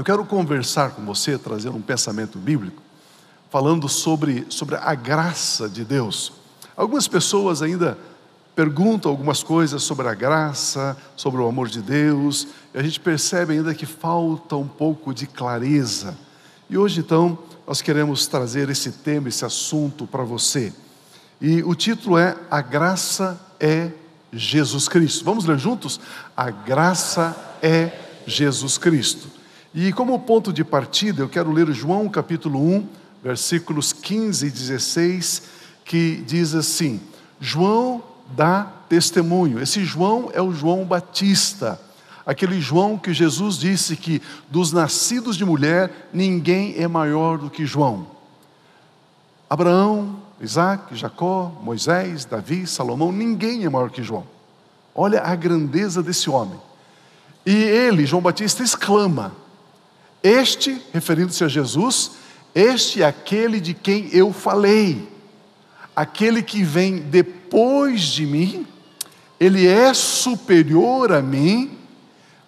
Eu quero conversar com você, trazer um pensamento bíblico, falando sobre, sobre a graça de Deus. Algumas pessoas ainda perguntam algumas coisas sobre a graça, sobre o amor de Deus, e a gente percebe ainda que falta um pouco de clareza. E hoje, então, nós queremos trazer esse tema, esse assunto para você. E o título é A Graça é Jesus Cristo. Vamos ler juntos? A graça é Jesus Cristo. E como ponto de partida, eu quero ler João capítulo 1, versículos 15 e 16, que diz assim: João dá testemunho. Esse João é o João Batista, aquele João que Jesus disse que dos nascidos de mulher ninguém é maior do que João. Abraão, Isaac, Jacó, Moisés, Davi, Salomão, ninguém é maior que João. Olha a grandeza desse homem. E ele, João Batista, exclama: Este, referindo-se a Jesus, este é aquele de quem eu falei, aquele que vem depois de mim, ele é superior a mim,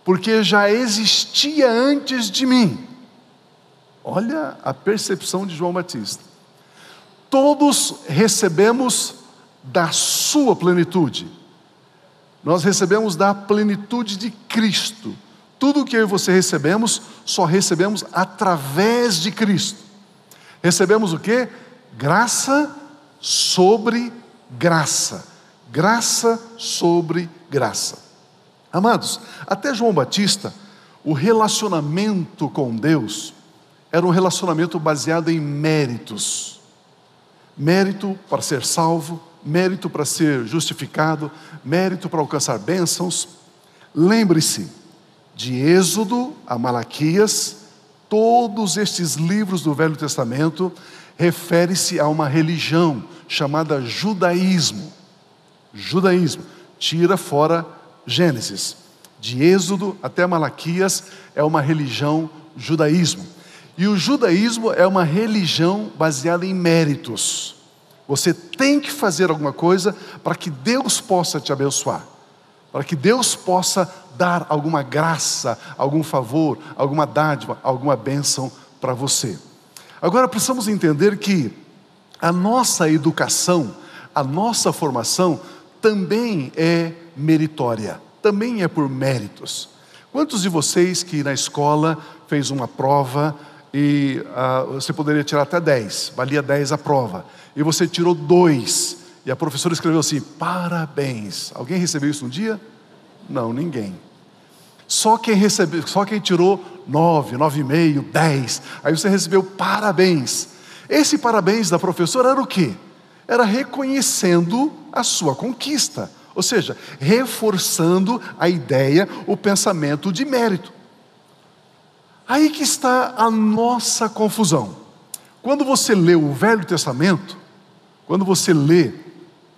porque já existia antes de mim. Olha a percepção de João Batista. Todos recebemos da sua plenitude. Nós recebemos da plenitude de Cristo. Tudo que eu e você recebemos, só recebemos através de Cristo. Recebemos o que? Graça sobre graça. Graça sobre graça. Amados, até João Batista, o relacionamento com Deus era um relacionamento baseado em méritos mérito para ser salvo, mérito para ser justificado, mérito para alcançar bênçãos. Lembre-se, de Êxodo a Malaquias, todos estes livros do Velho Testamento refere-se a uma religião chamada judaísmo. Judaísmo, tira fora Gênesis. De Êxodo até Malaquias é uma religião judaísmo. E o judaísmo é uma religião baseada em méritos. Você tem que fazer alguma coisa para que Deus possa te abençoar, para que Deus possa dar alguma graça, algum favor, alguma dádiva, alguma bênção para você. Agora precisamos entender que a nossa educação, a nossa formação também é meritória, também é por méritos. Quantos de vocês que na escola fez uma prova, e uh, você poderia tirar até 10, valia 10 a prova, e você tirou 2, e a professora escreveu assim: parabéns. Alguém recebeu isso um dia? Não, ninguém. Só quem recebeu, só quem tirou 9, 9,5, 10, aí você recebeu parabéns. Esse parabéns da professora era o quê? Era reconhecendo a sua conquista, ou seja, reforçando a ideia, o pensamento de mérito. Aí que está a nossa confusão. Quando você lê o Velho Testamento, quando você lê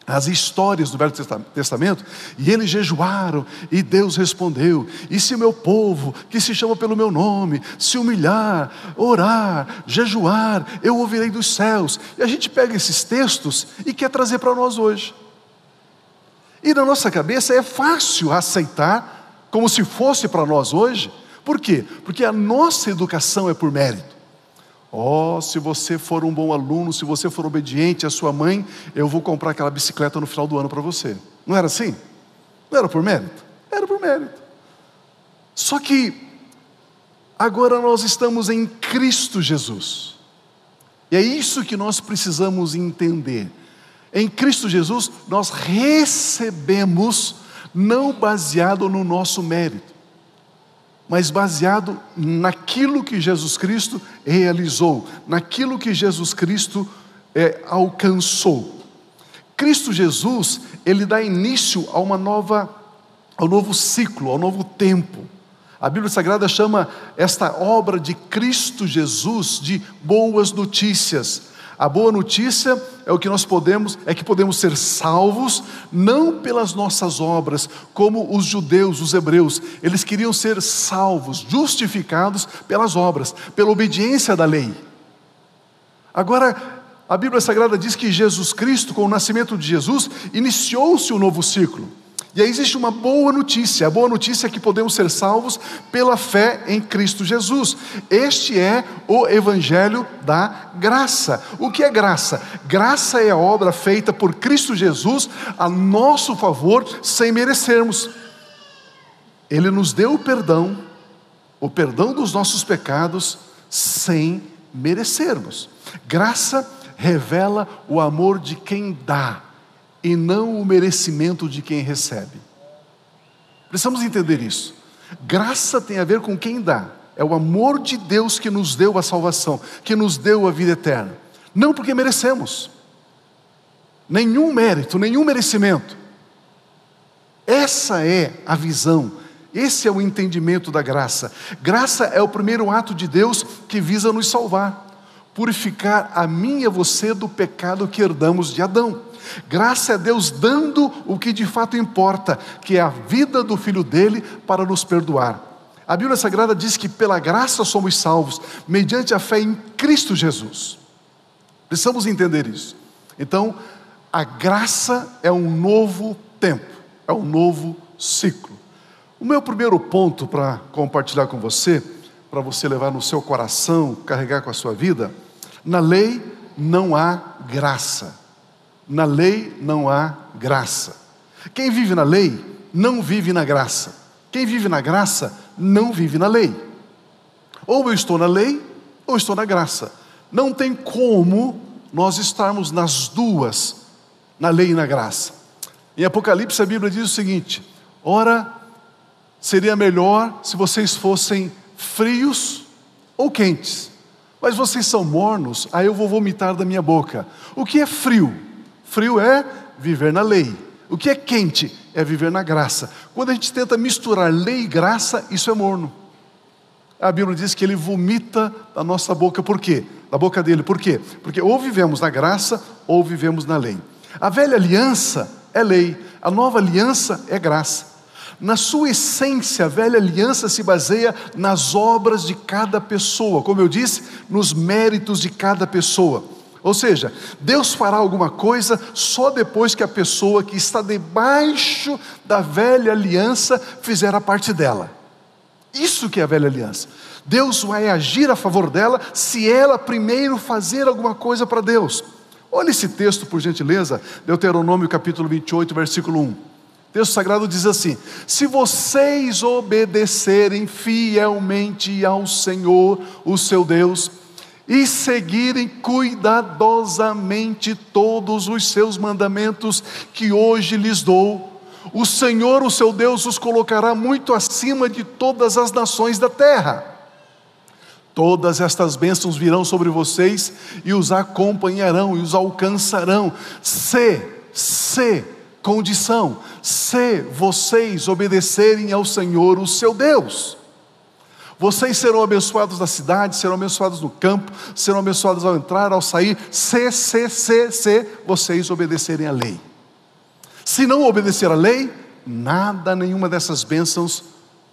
as histórias do Velho Testamento, e eles jejuaram, e Deus respondeu: E se o meu povo, que se chama pelo meu nome, se humilhar, orar, jejuar, eu ouvirei dos céus. E a gente pega esses textos e quer trazer para nós hoje. E na nossa cabeça é fácil aceitar, como se fosse para nós hoje, por quê? Porque a nossa educação é por mérito. Oh, se você for um bom aluno, se você for obediente à sua mãe, eu vou comprar aquela bicicleta no final do ano para você. Não era assim? Não era por mérito? Era por mérito. Só que agora nós estamos em Cristo Jesus. E é isso que nós precisamos entender. Em Cristo Jesus, nós recebemos não baseado no nosso mérito mas baseado naquilo que Jesus Cristo realizou, naquilo que Jesus Cristo é, alcançou. Cristo Jesus, ele dá início a uma nova, ao novo ciclo, ao novo tempo. A Bíblia Sagrada chama esta obra de Cristo Jesus de boas notícias. A boa notícia é o que nós podemos, é que podemos ser salvos não pelas nossas obras, como os judeus, os hebreus, eles queriam ser salvos, justificados pelas obras, pela obediência da lei. Agora, a Bíblia Sagrada diz que Jesus Cristo, com o nascimento de Jesus, iniciou-se um novo ciclo. E aí existe uma boa notícia. A boa notícia é que podemos ser salvos pela fé em Cristo Jesus. Este é o evangelho da graça. O que é graça? Graça é a obra feita por Cristo Jesus a nosso favor sem merecermos. Ele nos deu o perdão, o perdão dos nossos pecados sem merecermos. Graça revela o amor de quem dá e não o merecimento de quem recebe. Precisamos entender isso. Graça tem a ver com quem dá. É o amor de Deus que nos deu a salvação, que nos deu a vida eterna. Não porque merecemos. Nenhum mérito, nenhum merecimento. Essa é a visão, esse é o entendimento da graça. Graça é o primeiro ato de Deus que visa nos salvar, purificar a mim e a você do pecado que herdamos de Adão. Graça é Deus dando o que de fato importa, que é a vida do filho dele para nos perdoar. A Bíblia Sagrada diz que pela graça somos salvos, mediante a fé em Cristo Jesus. Precisamos entender isso. Então, a graça é um novo tempo, é um novo ciclo. O meu primeiro ponto para compartilhar com você, para você levar no seu coração, carregar com a sua vida, na lei não há graça. Na lei não há graça. Quem vive na lei não vive na graça. Quem vive na graça não vive na lei. Ou eu estou na lei, ou estou na graça. Não tem como nós estarmos nas duas, na lei e na graça. Em Apocalipse a Bíblia diz o seguinte: ora, seria melhor se vocês fossem frios ou quentes, mas vocês são mornos, aí eu vou vomitar da minha boca. O que é frio? Frio é viver na lei. O que é quente é viver na graça. Quando a gente tenta misturar lei e graça, isso é morno. A Bíblia diz que ele vomita da nossa boca, por quê? Da boca dele, por quê? Porque ou vivemos na graça ou vivemos na lei. A velha aliança é lei, a nova aliança é graça. Na sua essência, a velha aliança se baseia nas obras de cada pessoa, como eu disse, nos méritos de cada pessoa. Ou seja, Deus fará alguma coisa só depois que a pessoa que está debaixo da velha aliança fizer a parte dela. Isso que é a velha aliança. Deus vai agir a favor dela se ela primeiro fazer alguma coisa para Deus. Olha esse texto, por gentileza, Deuteronômio capítulo 28, versículo 1. O texto sagrado diz assim: Se vocês obedecerem fielmente ao Senhor, o seu Deus, e seguirem cuidadosamente todos os seus mandamentos que hoje lhes dou, o Senhor, o seu Deus, os colocará muito acima de todas as nações da terra. Todas estas bênçãos virão sobre vocês e os acompanharão e os alcançarão. Se, se, condição, se vocês obedecerem ao Senhor, o seu Deus. Vocês serão abençoados na cidade, serão abençoados no campo, serão abençoados ao entrar, ao sair, se, se, se, se vocês obedecerem à lei. Se não obedecer à lei, nada, nenhuma dessas bênçãos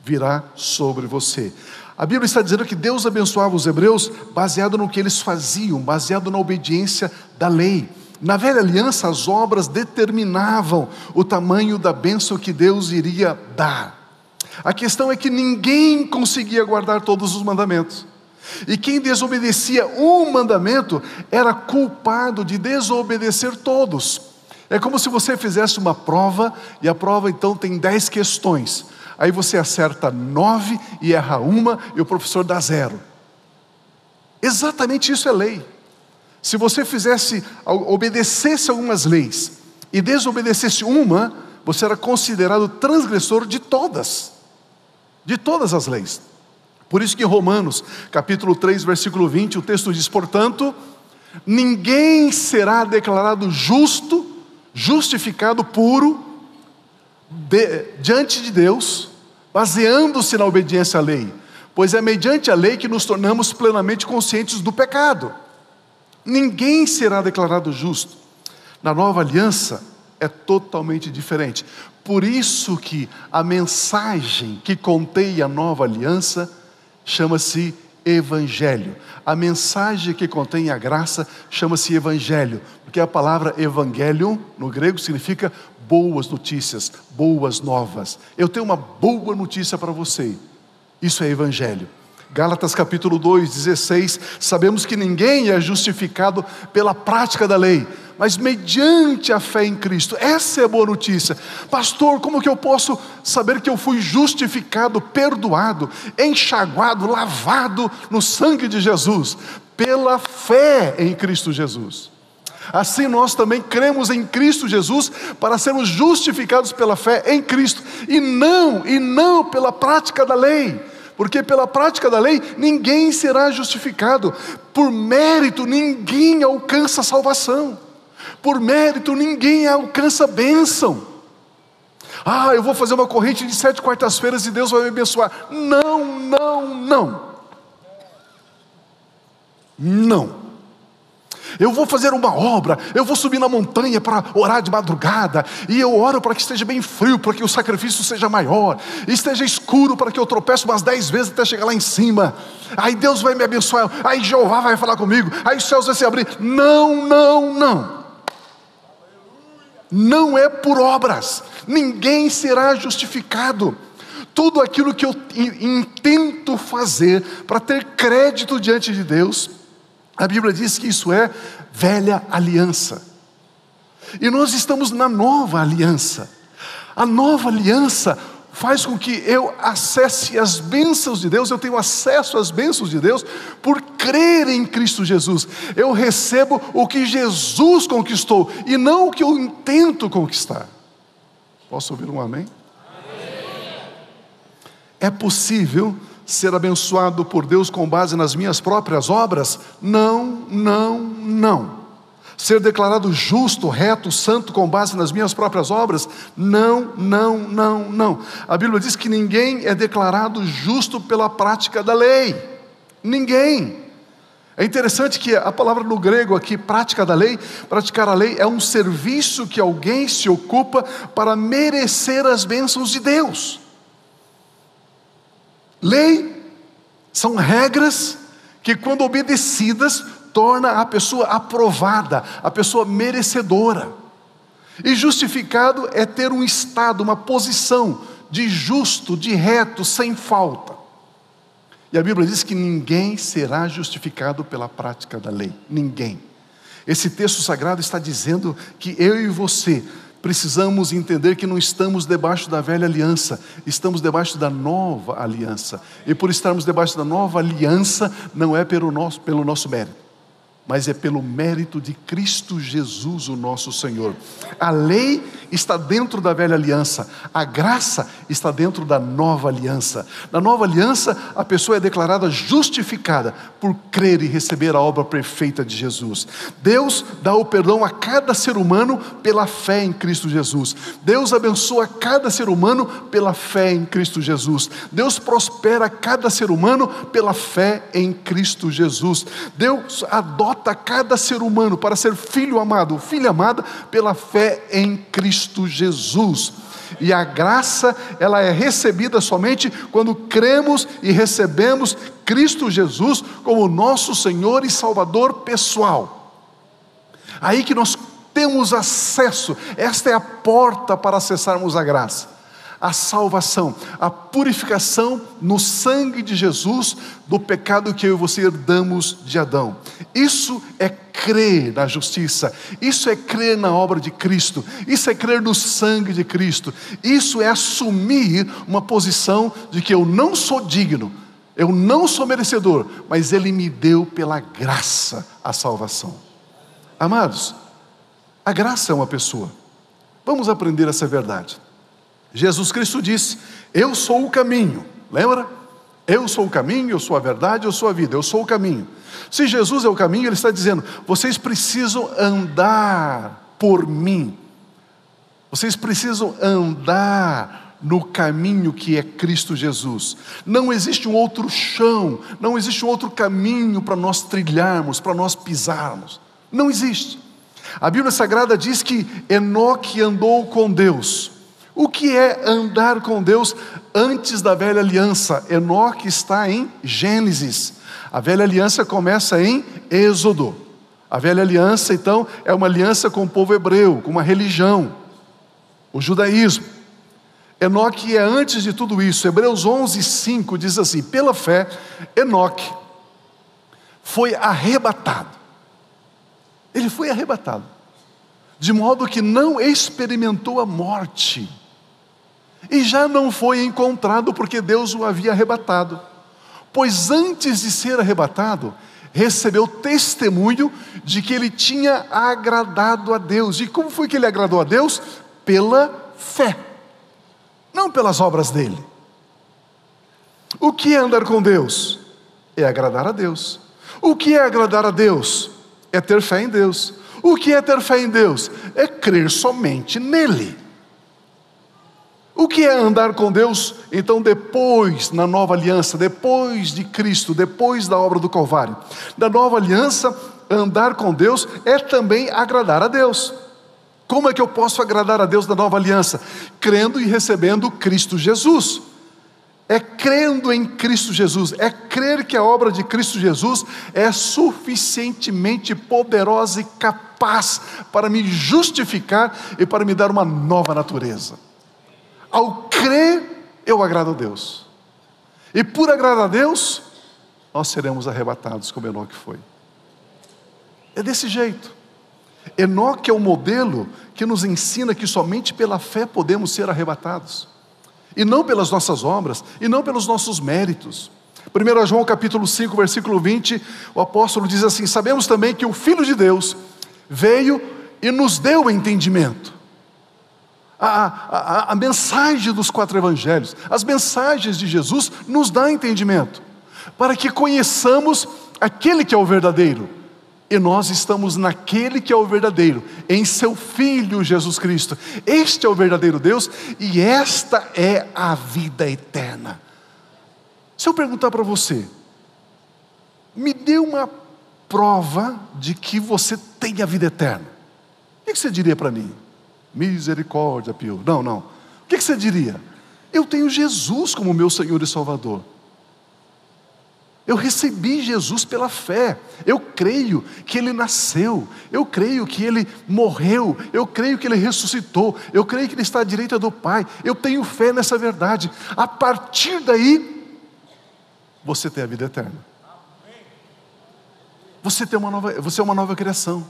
virá sobre você. A Bíblia está dizendo que Deus abençoava os hebreus baseado no que eles faziam, baseado na obediência da lei. Na velha aliança, as obras determinavam o tamanho da bênção que Deus iria dar. A questão é que ninguém conseguia guardar todos os mandamentos. E quem desobedecia um mandamento era culpado de desobedecer todos. É como se você fizesse uma prova e a prova então tem dez questões. Aí você acerta nove e erra uma e o professor dá zero. Exatamente isso é lei. Se você fizesse, obedecesse algumas leis e desobedecesse uma, você era considerado transgressor de todas de todas as leis. Por isso que em Romanos, capítulo 3, versículo 20, o texto diz: "Portanto, ninguém será declarado justo, justificado puro de, diante de Deus, baseando-se na obediência à lei, pois é mediante a lei que nos tornamos plenamente conscientes do pecado. Ninguém será declarado justo. Na nova aliança é totalmente diferente. Por isso que a mensagem que contém a nova aliança chama-se Evangelho. A mensagem que contém a graça chama-se Evangelho, porque a palavra Evangelion no grego significa boas notícias, boas novas. Eu tenho uma boa notícia para você. Isso é Evangelho. Gálatas capítulo 2, 16, sabemos que ninguém é justificado pela prática da lei, mas mediante a fé em Cristo. Essa é a boa notícia. Pastor, como que eu posso saber que eu fui justificado, perdoado, enxaguado, lavado no sangue de Jesus? Pela fé em Cristo Jesus. Assim nós também cremos em Cristo Jesus para sermos justificados pela fé em Cristo e não e não pela prática da lei porque pela prática da lei ninguém será justificado, por mérito ninguém alcança salvação, por mérito ninguém alcança bênção. Ah, eu vou fazer uma corrente de sete quartas-feiras e Deus vai me abençoar. Não, não, não. Não. Eu vou fazer uma obra, eu vou subir na montanha para orar de madrugada, e eu oro para que esteja bem frio, para que o sacrifício seja maior, esteja escuro para que eu tropece umas dez vezes até chegar lá em cima. Aí Deus vai me abençoar, aí Jeová vai falar comigo, aí os céus vão se abrir. Não, não, não. Não é por obras, ninguém será justificado tudo aquilo que eu intento fazer para ter crédito diante de Deus, a Bíblia diz que isso é velha aliança. E nós estamos na nova aliança. A nova aliança faz com que eu acesse as bênçãos de Deus, eu tenho acesso às bênçãos de Deus por crer em Cristo Jesus. Eu recebo o que Jesus conquistou e não o que eu intento conquistar. Posso ouvir um amém? amém. É possível ser abençoado por Deus com base nas minhas próprias obras? Não, não, não. Ser declarado justo, reto, santo com base nas minhas próprias obras? Não, não, não, não. A Bíblia diz que ninguém é declarado justo pela prática da lei. Ninguém. É interessante que a palavra no grego aqui, prática da lei, praticar a lei é um serviço que alguém se ocupa para merecer as bênçãos de Deus. Lei são regras que, quando obedecidas, torna a pessoa aprovada, a pessoa merecedora. E justificado é ter um estado, uma posição de justo, de reto, sem falta. E a Bíblia diz que ninguém será justificado pela prática da lei. Ninguém. Esse texto sagrado está dizendo que eu e você precisamos entender que não estamos debaixo da velha aliança, estamos debaixo da nova aliança. E por estarmos debaixo da nova aliança, não é pelo nosso, pelo nosso mérito mas é pelo mérito de Cristo Jesus, o nosso Senhor. A lei está dentro da velha aliança, a graça está dentro da nova aliança. Na nova aliança, a pessoa é declarada justificada por crer e receber a obra perfeita de Jesus. Deus dá o perdão a cada ser humano pela fé em Cristo Jesus. Deus abençoa cada ser humano pela fé em Cristo Jesus. Deus prospera cada ser humano pela fé em Cristo Jesus. Deus adota adota cada ser humano para ser filho amado, filha amada, pela fé em Cristo Jesus. E a graça, ela é recebida somente quando cremos e recebemos Cristo Jesus como nosso Senhor e Salvador pessoal. Aí que nós temos acesso, esta é a porta para acessarmos a graça a salvação, a purificação no sangue de Jesus do pecado que eu e você herdamos de Adão. Isso é crer na justiça, isso é crer na obra de Cristo, isso é crer no sangue de Cristo, isso é assumir uma posição de que eu não sou digno, eu não sou merecedor, mas Ele me deu pela graça a salvação. Amados, a graça é uma pessoa. Vamos aprender essa verdade. Jesus Cristo disse: Eu sou o caminho, lembra? Eu sou o caminho, eu sou a verdade, eu sou a vida, eu sou o caminho. Se Jesus é o caminho, Ele está dizendo: vocês precisam andar por mim, vocês precisam andar no caminho que é Cristo Jesus. Não existe um outro chão, não existe um outro caminho para nós trilharmos, para nós pisarmos. Não existe. A Bíblia Sagrada diz que Enoque andou com Deus. O que é andar com Deus antes da velha aliança? Enoque está em Gênesis. A velha aliança começa em Êxodo. A velha aliança, então, é uma aliança com o povo hebreu, com uma religião, o judaísmo. Enoque é antes de tudo isso. Hebreus 11, 5 diz assim: pela fé, Enoque foi arrebatado. Ele foi arrebatado, de modo que não experimentou a morte, e já não foi encontrado porque Deus o havia arrebatado. Pois antes de ser arrebatado, recebeu testemunho de que ele tinha agradado a Deus. E como foi que ele agradou a Deus? Pela fé, não pelas obras dele. O que é andar com Deus? É agradar a Deus. O que é agradar a Deus? É ter fé em Deus. O que é ter fé em Deus? É crer somente nele. O que é andar com Deus? Então, depois, na nova aliança, depois de Cristo, depois da obra do Calvário, da nova aliança, andar com Deus é também agradar a Deus. Como é que eu posso agradar a Deus na nova aliança? Crendo e recebendo Cristo Jesus é crendo em Cristo Jesus, é crer que a obra de Cristo Jesus é suficientemente poderosa e capaz para me justificar e para me dar uma nova natureza. Ao crer, eu agrado a Deus, e por agradar a Deus, nós seremos arrebatados, como Enoque foi. É desse jeito. Enoque é o modelo que nos ensina que somente pela fé podemos ser arrebatados e não pelas nossas obras, e não pelos nossos méritos. 1 João capítulo 5, versículo 20, o apóstolo diz assim: Sabemos também que o Filho de Deus veio e nos deu entendimento. A, a, a, mensagem dos quatro evangelhos, as mensagens de Jesus nos dá entendimento, para que conheçamos aquele que é o verdadeiro e nós estamos naquele que é o verdadeiro, em seu Filho Jesus Cristo. Este é o verdadeiro Deus e esta é a vida eterna. Se eu perguntar para você, me dê uma prova de que você tem a vida eterna, o que você diria para mim? Misericórdia, Pio. Não, não. O que você diria? Eu tenho Jesus como meu Senhor e Salvador. Eu recebi Jesus pela fé. Eu creio que ele nasceu. Eu creio que ele morreu. Eu creio que ele ressuscitou. Eu creio que ele está à direita do Pai. Eu tenho fé nessa verdade. A partir daí, você tem a vida eterna. Você, tem uma nova, você é uma nova criação.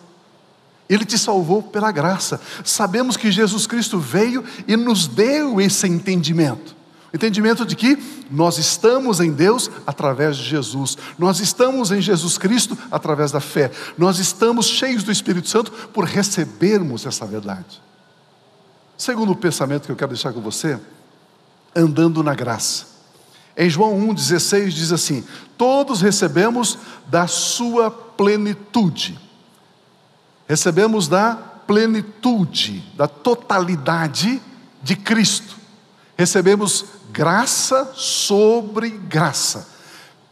Ele te salvou pela graça. Sabemos que Jesus Cristo veio e nos deu esse entendimento. Entendimento de que nós estamos em Deus através de Jesus, nós estamos em Jesus Cristo através da fé, nós estamos cheios do Espírito Santo por recebermos essa verdade. Segundo o pensamento que eu quero deixar com você, andando na graça. Em João 1,16 diz assim: Todos recebemos da sua plenitude, recebemos da plenitude, da totalidade de Cristo recebemos graça sobre graça.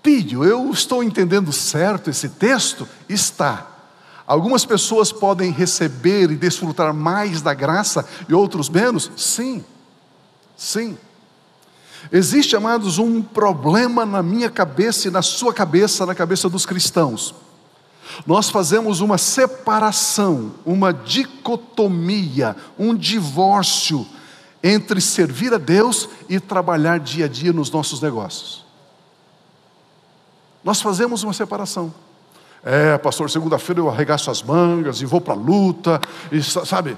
Pídio, eu estou entendendo certo esse texto? Está. Algumas pessoas podem receber e desfrutar mais da graça e outros menos? Sim, sim. Existe, amados, um problema na minha cabeça e na sua cabeça, na cabeça dos cristãos. Nós fazemos uma separação, uma dicotomia, um divórcio entre servir a Deus e trabalhar dia a dia nos nossos negócios. Nós fazemos uma separação. É, pastor, segunda-feira eu arregaço as mangas e vou para a luta, e, sabe?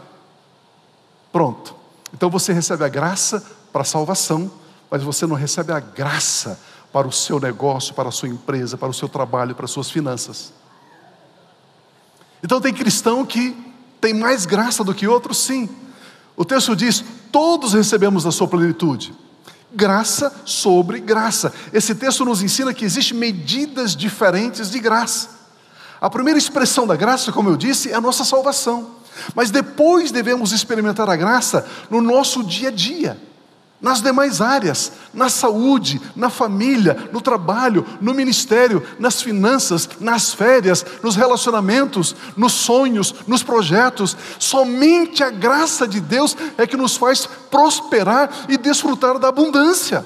Pronto. Então você recebe a graça para a salvação, mas você não recebe a graça para o seu negócio, para a sua empresa, para o seu trabalho, para as suas finanças. Então tem cristão que tem mais graça do que outros, sim. O texto diz: todos recebemos da sua plenitude. Graça sobre graça. Esse texto nos ensina que existem medidas diferentes de graça. A primeira expressão da graça, como eu disse, é a nossa salvação. Mas depois devemos experimentar a graça no nosso dia a dia. Nas demais áreas, na saúde, na família, no trabalho, no ministério, nas finanças, nas férias, nos relacionamentos, nos sonhos, nos projetos. Somente a graça de Deus é que nos faz prosperar e desfrutar da abundância.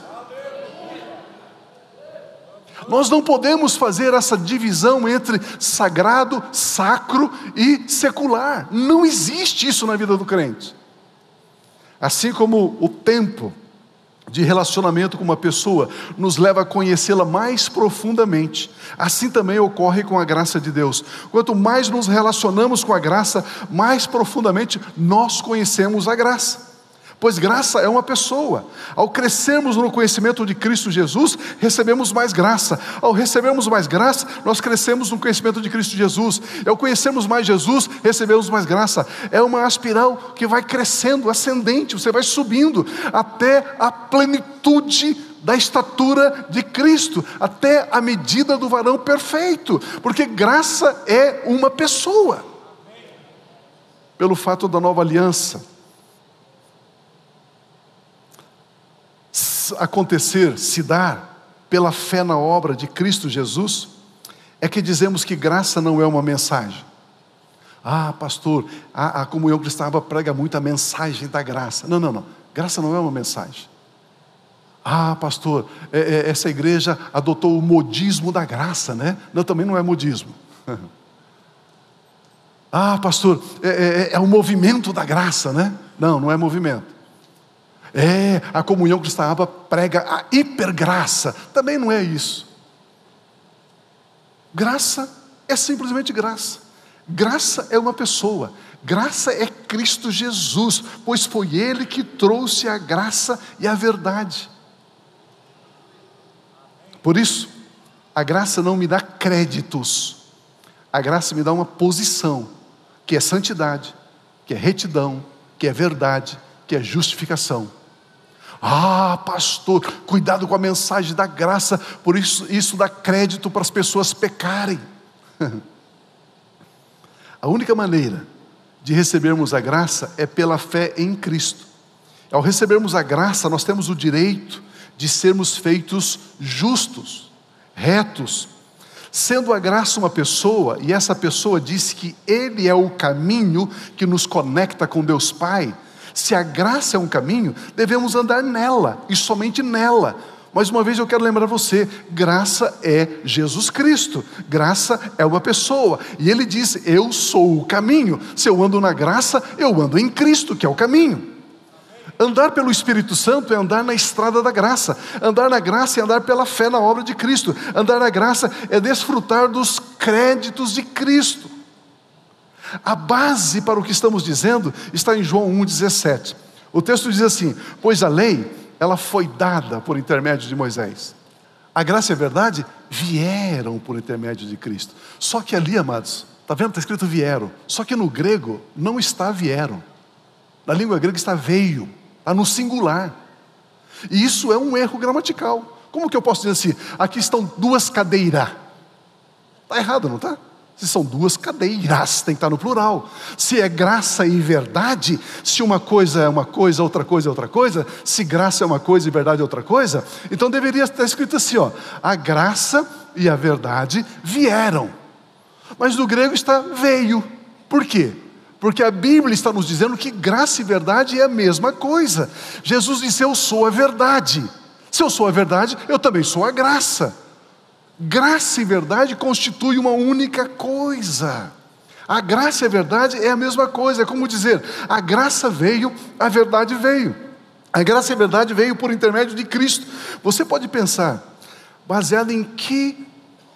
Nós não podemos fazer essa divisão entre sagrado, sacro e secular. Não existe isso na vida do crente. Assim como o tempo de relacionamento com uma pessoa nos leva a conhecê-la mais profundamente. Assim também ocorre com a graça de Deus. Quanto mais nos relacionamos com a graça, mais profundamente nós conhecemos a graça pois graça é uma pessoa. Ao crescermos no conhecimento de Cristo Jesus, recebemos mais graça. Ao recebermos mais graça, nós crescemos no conhecimento de Cristo Jesus. Ao conhecermos mais Jesus, recebemos mais graça. É uma espiral que vai crescendo, ascendente, você vai subindo até a plenitude da estatura de Cristo, até a medida do varão perfeito, porque graça é uma pessoa. Pelo fato da nova aliança, acontecer, se dar, pela fé na obra de Cristo Jesus, é que dizemos que graça não é uma mensagem. Ah, pastor, a, a comunhão cristã prega muito a mensagem da graça. Não, não, não. Graça não é uma mensagem. Ah, pastor, é, é, essa igreja adotou o modismo da graça, né? Não, também não é modismo. ah, pastor, é, é, é o movimento da graça, né? Não, não é movimento. É, a comunhão cristã prega a hipergraça. Também não é isso. Graça é simplesmente graça. Graça é uma pessoa. Graça é Cristo Jesus, pois foi Ele que trouxe a graça e a verdade. Por isso, a graça não me dá créditos, a graça me dá uma posição, que é santidade, que é retidão, que é verdade, que é justificação. Ah, pastor, cuidado com a mensagem da graça, por isso isso dá crédito para as pessoas pecarem. a única maneira de recebermos a graça é pela fé em Cristo. Ao recebermos a graça, nós temos o direito de sermos feitos justos, retos. Sendo a graça uma pessoa, e essa pessoa diz que Ele é o caminho que nos conecta com Deus Pai, se a graça é um caminho, devemos andar nela e somente nela. Mais uma vez eu quero lembrar você: graça é Jesus Cristo, graça é uma pessoa, e ele diz: Eu sou o caminho. Se eu ando na graça, eu ando em Cristo, que é o caminho. Andar pelo Espírito Santo é andar na estrada da graça. Andar na graça é andar pela fé na obra de Cristo. Andar na graça é desfrutar dos créditos de Cristo. A base para o que estamos dizendo está em João 1,17. O texto diz assim: Pois a lei, ela foi dada por intermédio de Moisés. A graça e a verdade vieram por intermédio de Cristo. Só que ali, amados, está vendo? Está escrito vieram. Só que no grego não está vieram. Na língua grega está veio, está no singular. E isso é um erro gramatical. Como que eu posso dizer assim? Aqui estão duas cadeiras. Está errado, não está? Se são duas cadeiras, tem que estar no plural. Se é graça e verdade, se uma coisa é uma coisa, outra coisa é outra coisa, se graça é uma coisa e verdade é outra coisa, então deveria estar escrito assim: ó, a graça e a verdade vieram. Mas no grego está veio. Por quê? Porque a Bíblia está nos dizendo que graça e verdade é a mesma coisa. Jesus disse: Eu sou a verdade. Se eu sou a verdade, eu também sou a graça. Graça e verdade constituem uma única coisa. A graça e a verdade é a mesma coisa, é como dizer: a graça veio, a verdade veio. A graça e a verdade veio por intermédio de Cristo. Você pode pensar, baseado em que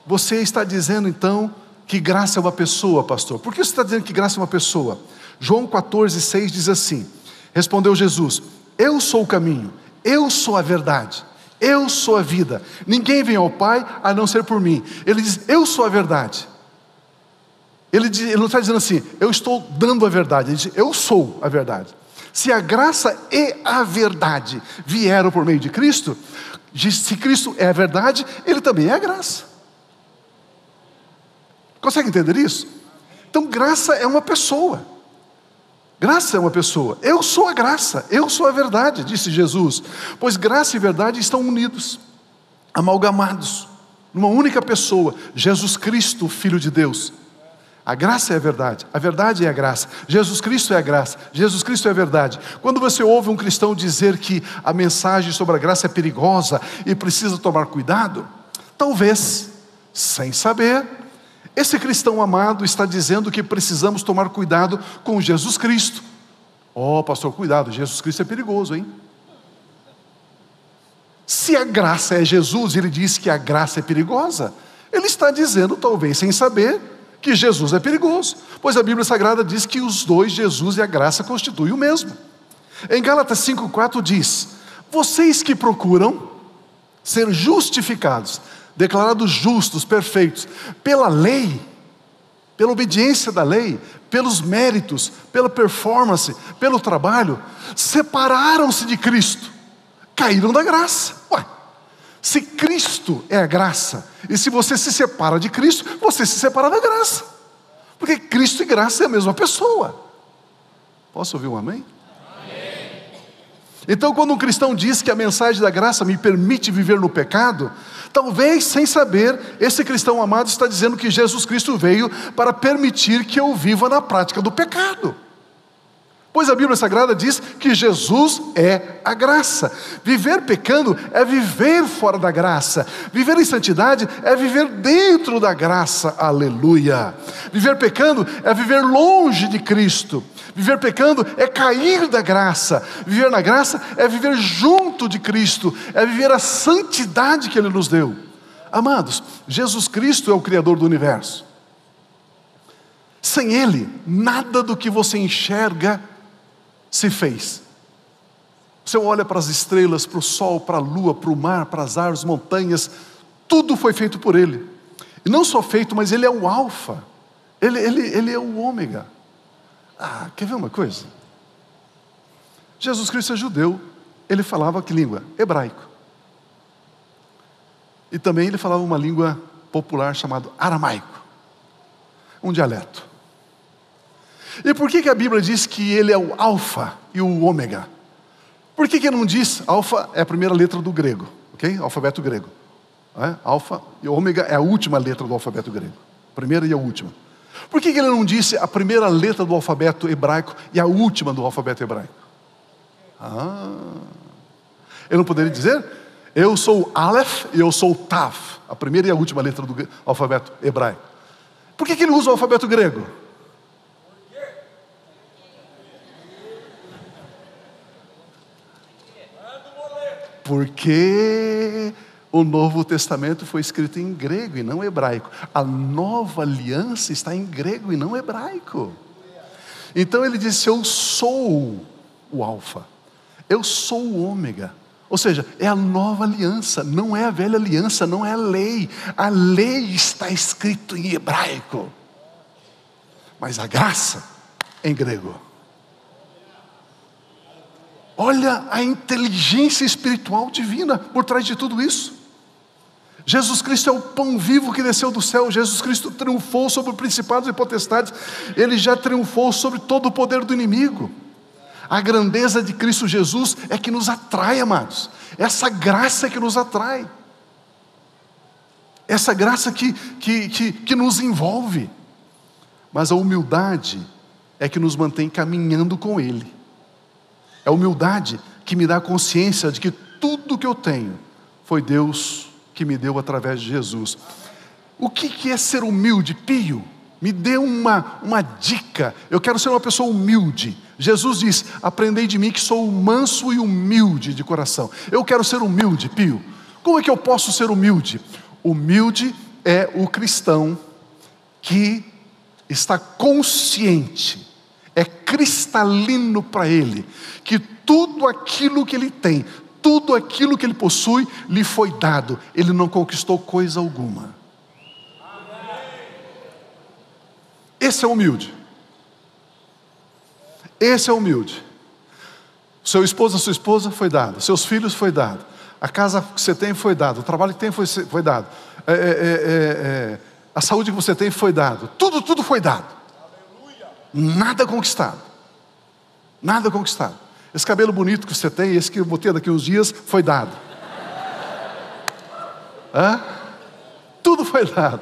você está dizendo então que graça é uma pessoa, pastor? Por que você está dizendo que graça é uma pessoa? João 14, 6 diz assim: Respondeu Jesus: Eu sou o caminho, eu sou a verdade eu sou a vida. Ninguém vem ao Pai a não ser por mim. Ele diz: Eu sou a verdade. Ele, diz, ele não está dizendo assim, eu estou dando a verdade. Ele diz: Eu sou a verdade. Se a graça e a verdade vieram por meio de Cristo, se Cristo é a verdade, Ele também é a graça. Consegue entender isso? Então, graça é uma pessoa. Graça é uma pessoa. Eu sou a graça, eu sou a verdade, disse Jesus. Pois graça e verdade estão unidos, amalgamados, numa única pessoa, Jesus Cristo, Filho de Deus. A graça é a verdade, a verdade é a graça, Jesus Cristo é a graça, Jesus Cristo é a verdade. Quando você ouve um cristão dizer que a mensagem sobre a graça é perigosa e precisa tomar cuidado, talvez, sem saber, esse cristão amado está dizendo que precisamos tomar cuidado com Jesus Cristo. Oh, pastor, cuidado, Jesus Cristo é perigoso, hein? Se a graça é Jesus, ele diz que a graça é perigosa, ele está dizendo, talvez sem saber, que Jesus é perigoso, pois a Bíblia Sagrada diz que os dois, Jesus e a graça, constituem o mesmo. Em Gálatas 5,4 diz: Vocês que procuram ser justificados, declarados justos, perfeitos, pela lei, pela obediência da lei, pelos méritos, pela performance, pelo trabalho, separaram-se de Cristo, caíram da graça. Ué, se Cristo é a graça, e se você se separa de Cristo, você se separa da graça. Porque Cristo e graça é a mesma pessoa. Posso ouvir um amém? amém? Então, quando um cristão diz que a mensagem da graça me permite viver no pecado, talvez sem saber, esse cristão amado está dizendo que Jesus Cristo veio para permitir que eu viva na prática do pecado. Pois a Bíblia Sagrada diz que Jesus é a graça. Viver pecando é viver fora da graça. Viver em santidade é viver dentro da graça. Aleluia. Viver pecando é viver longe de Cristo. Viver pecando é cair da graça. Viver na graça é viver junto de Cristo. É viver a santidade que Ele nos deu. Amados, Jesus Cristo é o Criador do universo. Sem Ele, nada do que você enxerga se fez. Você olha para as estrelas, para o sol, para a lua, para o mar, para as árvores, montanhas, tudo foi feito por Ele. E não só feito, mas Ele é o Alfa, Ele, ele, ele é o Ômega. Ah, quer ver uma coisa? Jesus Cristo é judeu, ele falava que língua? Hebraico. E também ele falava uma língua popular chamada aramaico, um dialeto. E por que, que a Bíblia diz que ele é o alfa e o ômega? Por que, que não diz? Alfa é a primeira letra do grego, ok? Alfabeto grego. É? Alfa e ômega é a última letra do alfabeto grego. Primeira e a última. Por que, ele não disse a primeira letra do alfabeto hebraico e a última do alfabeto hebraico? Ah. Eu não poderia dizer? Eu sou Aleph e eu sou Tav, a primeira e a última letra do alfabeto hebraico. Por que ele usa o alfabeto grego? Porque o Novo Testamento foi escrito em grego e não hebraico. A nova aliança está em grego e não hebraico. Então ele disse: Eu sou o Alfa, eu sou o Ômega. Ou seja, é a nova aliança, não é a velha aliança, não é a lei. A lei está escrito em hebraico, mas a graça em grego. Olha a inteligência espiritual divina por trás de tudo isso. Jesus Cristo é o pão vivo que desceu do céu. Jesus Cristo triunfou sobre principados e potestades. Ele já triunfou sobre todo o poder do inimigo. A grandeza de Cristo Jesus é que nos atrai, amados. Essa graça é que nos atrai. Essa graça que, que, que, que nos envolve. Mas a humildade é que nos mantém caminhando com Ele. É a humildade que me dá consciência de que tudo que eu tenho foi Deus que me deu através de Jesus. O que é ser humilde, pio? Me dê uma, uma dica. Eu quero ser uma pessoa humilde. Jesus diz: Aprendei de mim que sou manso e humilde de coração. Eu quero ser humilde, pio. Como é que eu posso ser humilde? Humilde é o cristão que está consciente é cristalino para ele que tudo aquilo que ele tem, tudo aquilo que ele possui, lhe foi dado, ele não conquistou coisa alguma. Esse é humilde. Esse é humilde. Seu esposo, sua esposa foi dado, seus filhos foi dado, a casa que você tem foi dado, o trabalho que tem foi, foi dado, é, é, é, é, é a saúde que você tem foi dado, tudo, tudo foi dado nada conquistado. Nada conquistado. Esse cabelo bonito que você tem, esse que eu botei daqui uns dias, foi dado. Hã? Tudo foi dado.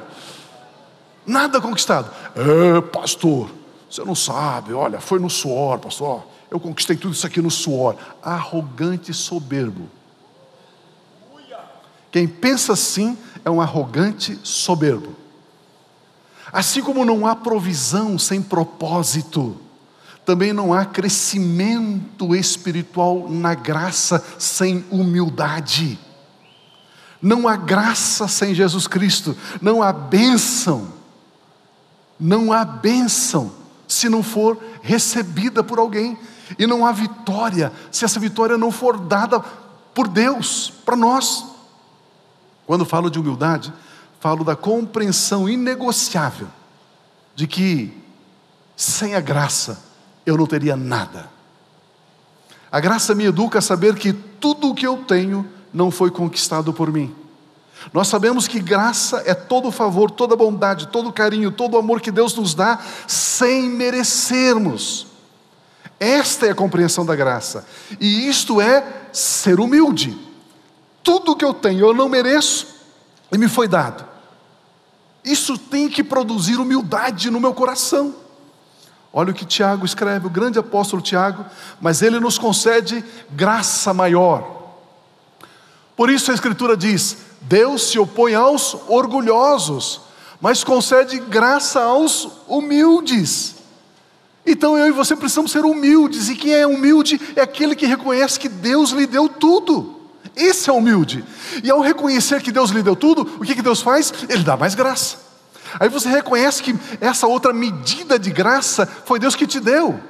Nada conquistado. É, pastor, você não sabe, olha, foi no suor, pastor. Eu conquistei tudo isso aqui no suor. Arrogante e soberbo. Quem pensa assim é um arrogante soberbo. Assim como não há provisão sem propósito, também não há crescimento espiritual na graça sem humildade. Não há graça sem Jesus Cristo, não há bênção, não há bênção se não for recebida por alguém, e não há vitória se essa vitória não for dada por Deus para nós. Quando falo de humildade, falo da compreensão inegociável de que sem a graça eu não teria nada. A graça me educa a saber que tudo o que eu tenho não foi conquistado por mim. Nós sabemos que graça é todo o favor, toda bondade, todo o carinho, todo o amor que Deus nos dá sem merecermos. Esta é a compreensão da graça. E isto é ser humilde tudo que eu tenho eu não mereço e me foi dado. Isso tem que produzir humildade no meu coração. Olha o que Tiago escreve, o grande apóstolo Tiago, mas ele nos concede graça maior. Por isso a Escritura diz: Deus se opõe aos orgulhosos, mas concede graça aos humildes. Então eu e você precisamos ser humildes, e quem é humilde é aquele que reconhece que Deus lhe deu tudo. Esse é humilde. E ao reconhecer que Deus lhe deu tudo, o que, que Deus faz? Ele dá mais graça. Aí você reconhece que essa outra medida de graça foi Deus que te deu.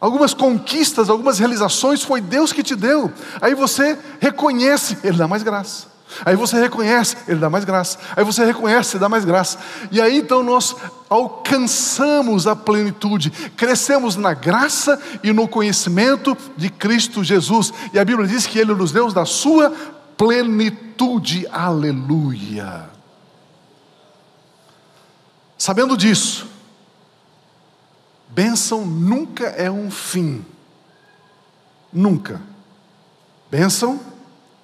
Algumas conquistas, algumas realizações foi Deus que te deu. Aí você reconhece, Ele dá mais graça. Aí você reconhece, Ele dá mais graça. Aí você reconhece, Ele dá mais graça. E aí então nós alcançamos a plenitude, crescemos na graça e no conhecimento de Cristo Jesus. E a Bíblia diz que Ele nos deu da sua plenitude. Aleluia. Sabendo disso, bênção nunca é um fim. Nunca. Bênção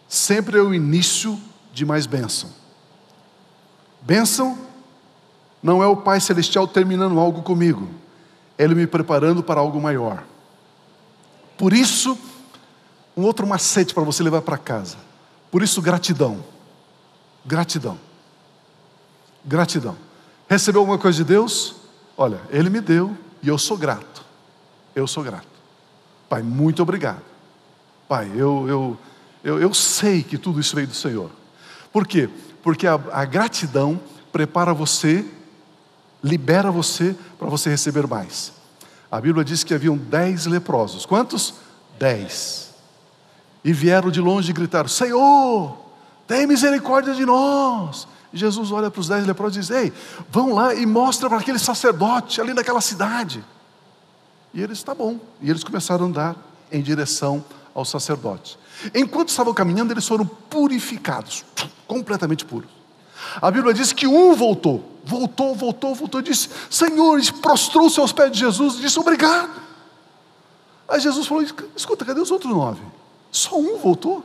sempre é o início de mais bênção. Bênção não é o Pai Celestial terminando algo comigo, é Ele me preparando para algo maior. Por isso, um outro macete para você levar para casa. Por isso, gratidão. Gratidão. Gratidão. Recebeu alguma coisa de Deus? Olha, Ele me deu e eu sou grato. Eu sou grato. Pai, muito obrigado. Pai, eu, eu, eu, eu sei que tudo isso veio do Senhor. Por quê? Porque a, a gratidão prepara você, libera você para você receber mais. A Bíblia diz que haviam dez leprosos. Quantos? Dez. E vieram de longe e gritaram: Senhor, tem misericórdia de nós. Jesus olha para os dez leprosos e diz: Ei, vão lá e mostra para aquele sacerdote ali naquela cidade. E eles, está bom. E eles começaram a andar em direção ao sacerdote. Enquanto estavam caminhando, eles foram purificados, completamente puros. A Bíblia diz que um voltou, voltou, voltou, voltou, disse: Senhor, prostrou-se aos pés de Jesus e disse: Obrigado. Aí Jesus falou: Escuta, cadê os outros nove? Só um voltou.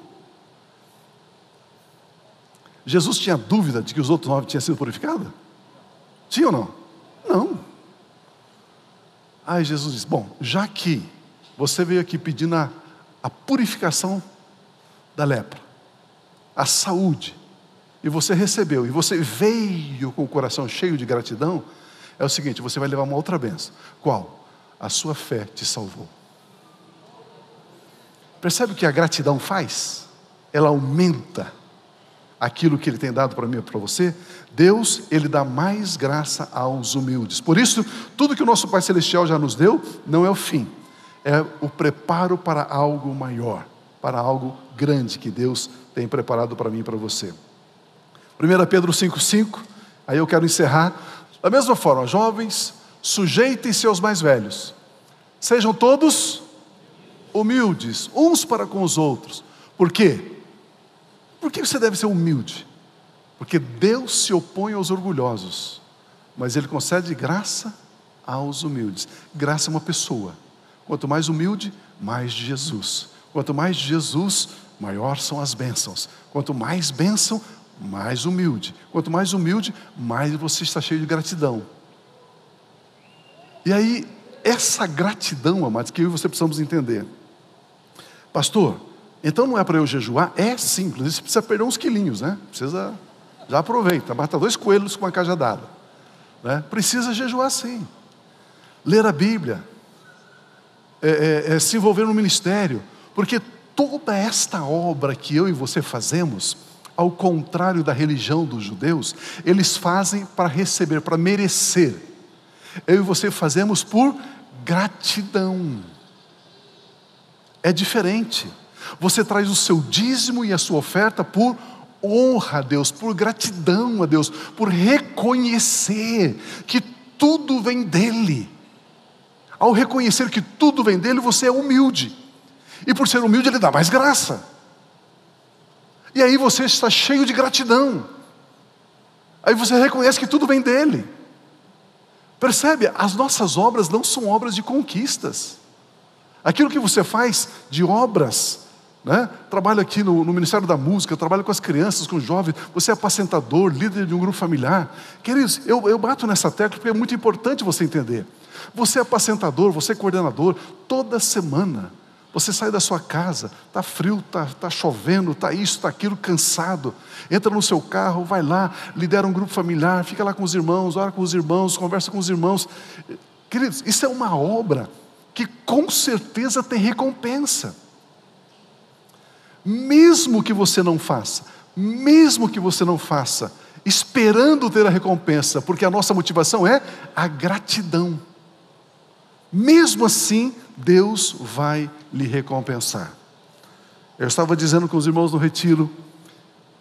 Jesus tinha dúvida de que os outros nove tinham sido purificados? Tinha ou não? Não. Aí Jesus disse: Bom, já que você veio aqui pedindo a, a purificação da lepra, a saúde, e você recebeu, e você veio com o coração cheio de gratidão, é o seguinte: você vai levar uma outra benção. Qual? A sua fé te salvou. Percebe o que a gratidão faz? Ela aumenta aquilo que Ele tem dado para mim e para você. Deus, Ele dá mais graça aos humildes. Por isso, tudo que o nosso Pai Celestial já nos deu, não é o fim, é o preparo para algo maior para algo grande que Deus tem preparado para mim e para você. 1 Pedro 5,5, aí eu quero encerrar. Da mesma forma, jovens, sujeitem-se aos mais velhos, sejam todos humildes, uns para com os outros. Por quê? Por que você deve ser humilde? Porque Deus se opõe aos orgulhosos, mas Ele concede graça aos humildes. Graça é uma pessoa. Quanto mais humilde, mais de Jesus. Quanto mais de Jesus, maior são as bênçãos. Quanto mais bênção, mais humilde. Quanto mais humilde, mais você está cheio de gratidão. E aí, essa gratidão, amados, que eu e você precisamos entender. Pastor, então não é para eu jejuar? É simples, você precisa perder uns quilinhos, né? Precisa, já aproveita, mata dois coelhos com uma cajadada. Né? Precisa jejuar sim. Ler a Bíblia, é, é, é se envolver no ministério, porque toda esta obra que eu e você fazemos, ao contrário da religião dos judeus, eles fazem para receber, para merecer. Eu e você fazemos por gratidão. É diferente. Você traz o seu dízimo e a sua oferta por honra a Deus, por gratidão a Deus, por reconhecer que tudo vem dEle. Ao reconhecer que tudo vem dEle, você é humilde. E por ser humilde, Ele dá mais graça. E aí você está cheio de gratidão. Aí você reconhece que tudo vem dele. Percebe? As nossas obras não são obras de conquistas. Aquilo que você faz de obras, né? trabalho aqui no, no, Ministério da Música, trabalho com as crianças, com os jovens, você é apacentador, líder de um grupo familiar. Queridos, eu, eu bato nessa tecla porque é muito importante você entender. Você é apacentador, você é coordenador, toda semana você sai da sua casa, está frio, está tá chovendo, está isso, está aquilo, cansado. Entra no seu carro, vai lá, lidera um grupo familiar, fica lá com os irmãos, ora com os irmãos, conversa com os irmãos. Queridos, isso é uma obra que com certeza tem recompensa. Mesmo que você não faça, mesmo que você não faça, esperando ter a recompensa, porque a nossa motivação é a gratidão. Mesmo assim, Deus vai lhe recompensar. Eu estava dizendo com os irmãos no retiro,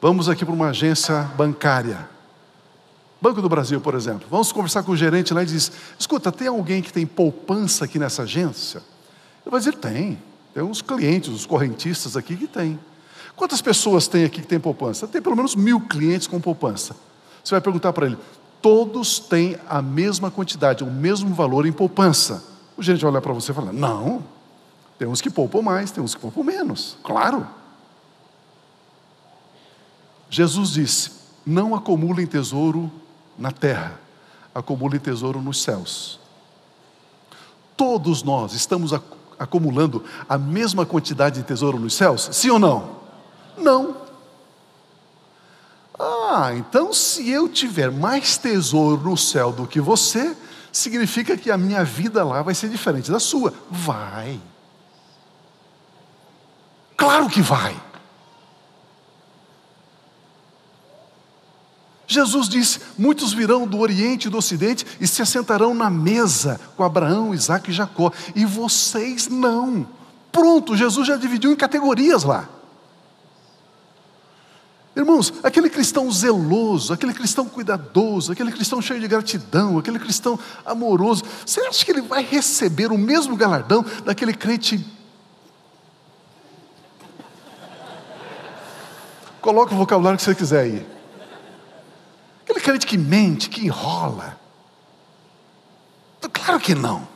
vamos aqui para uma agência bancária. Banco do Brasil, por exemplo. Vamos conversar com o gerente lá e diz: escuta, tem alguém que tem poupança aqui nessa agência? Ele vai dizer: tem. Tem uns clientes, uns correntistas aqui que tem. Quantas pessoas tem aqui que tem poupança? Tem pelo menos mil clientes com poupança. Você vai perguntar para ele: todos têm a mesma quantidade, o mesmo valor em poupança. O gerente vai olhar para você e falar: não, tem uns que poupam mais, tem uns que poupam menos. Claro. Jesus disse: não acumulem tesouro na terra, acumulem tesouro nos céus. Todos nós estamos acumulando a mesma quantidade de tesouro nos céus? Sim ou não? Não. Ah, então se eu tiver mais tesouro no céu do que você, significa que a minha vida lá vai ser diferente da sua. Vai. Claro que vai. Jesus disse: Muitos virão do Oriente e do Ocidente e se assentarão na mesa com Abraão, Isaac e Jacó, e vocês não. Pronto, Jesus já dividiu em categorias lá. Irmãos, aquele cristão zeloso, aquele cristão cuidadoso, aquele cristão cheio de gratidão, aquele cristão amoroso, você acha que ele vai receber o mesmo galardão daquele crente? Coloca o vocabulário que você quiser aí. Aquele crente que mente, que enrola. Claro que não.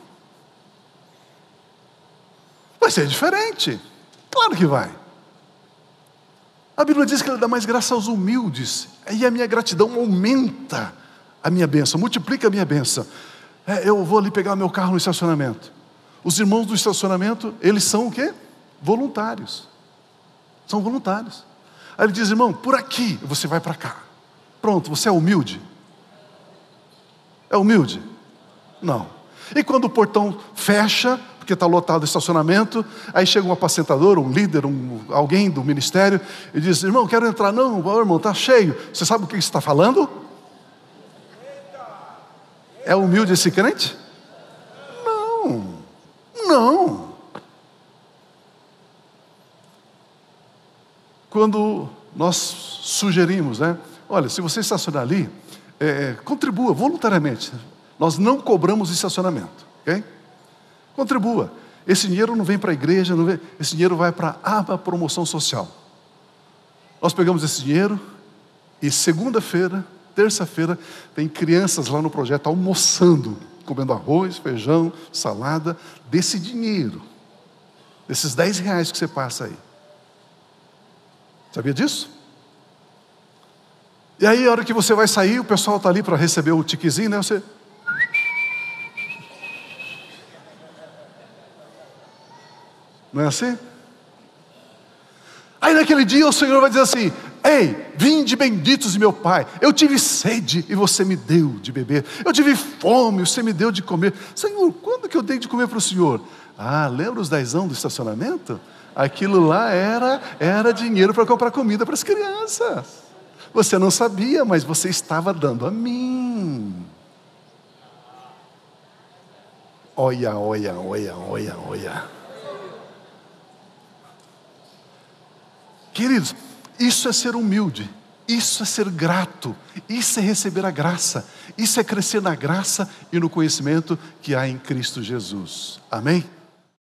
Vai ser diferente. Claro que vai. A Bíblia diz que ele dá mais graça aos humildes, e a minha gratidão aumenta a minha bênção, multiplica a minha bênção. É, eu vou ali pegar meu carro no estacionamento. Os irmãos do estacionamento, eles são o quê? Voluntários. São voluntários. Aí ele diz, irmão, por aqui, você vai para cá. Pronto, você é humilde? É humilde? Não. E quando o portão fecha, porque está lotado o estacionamento. Aí chega um apacentador, um líder, um, alguém do ministério, e diz: Irmão, quero entrar. Não, irmão, está cheio. Você sabe o que está falando? É humilde esse crente? Não, não. Quando nós sugerimos, né? Olha, se você estacionar ali, é, contribua voluntariamente. Nós não cobramos estacionamento, ok? Contribua. Esse dinheiro não vem para a igreja, não vem, esse dinheiro vai para a aba promoção social. Nós pegamos esse dinheiro e segunda-feira, terça-feira, tem crianças lá no projeto almoçando comendo arroz, feijão, salada, desse dinheiro, desses 10 reais que você passa aí. Sabia disso? E aí, a hora que você vai sair, o pessoal está ali para receber o tiquezinho, né? Você. Não é assim? Aí naquele dia o Senhor vai dizer assim: Ei, vinde benditos de meu Pai. Eu tive sede e você me deu de beber. Eu tive fome, você me deu de comer. Senhor, quando que eu dei de comer para o Senhor? Ah, lembra os dezão do estacionamento? Aquilo lá era, era dinheiro para comprar comida para as crianças. Você não sabia, mas você estava dando a mim. Olha, olha, olha, olha, olha. Queridos, isso é ser humilde, isso é ser grato, isso é receber a graça, isso é crescer na graça e no conhecimento que há em Cristo Jesus. Amém?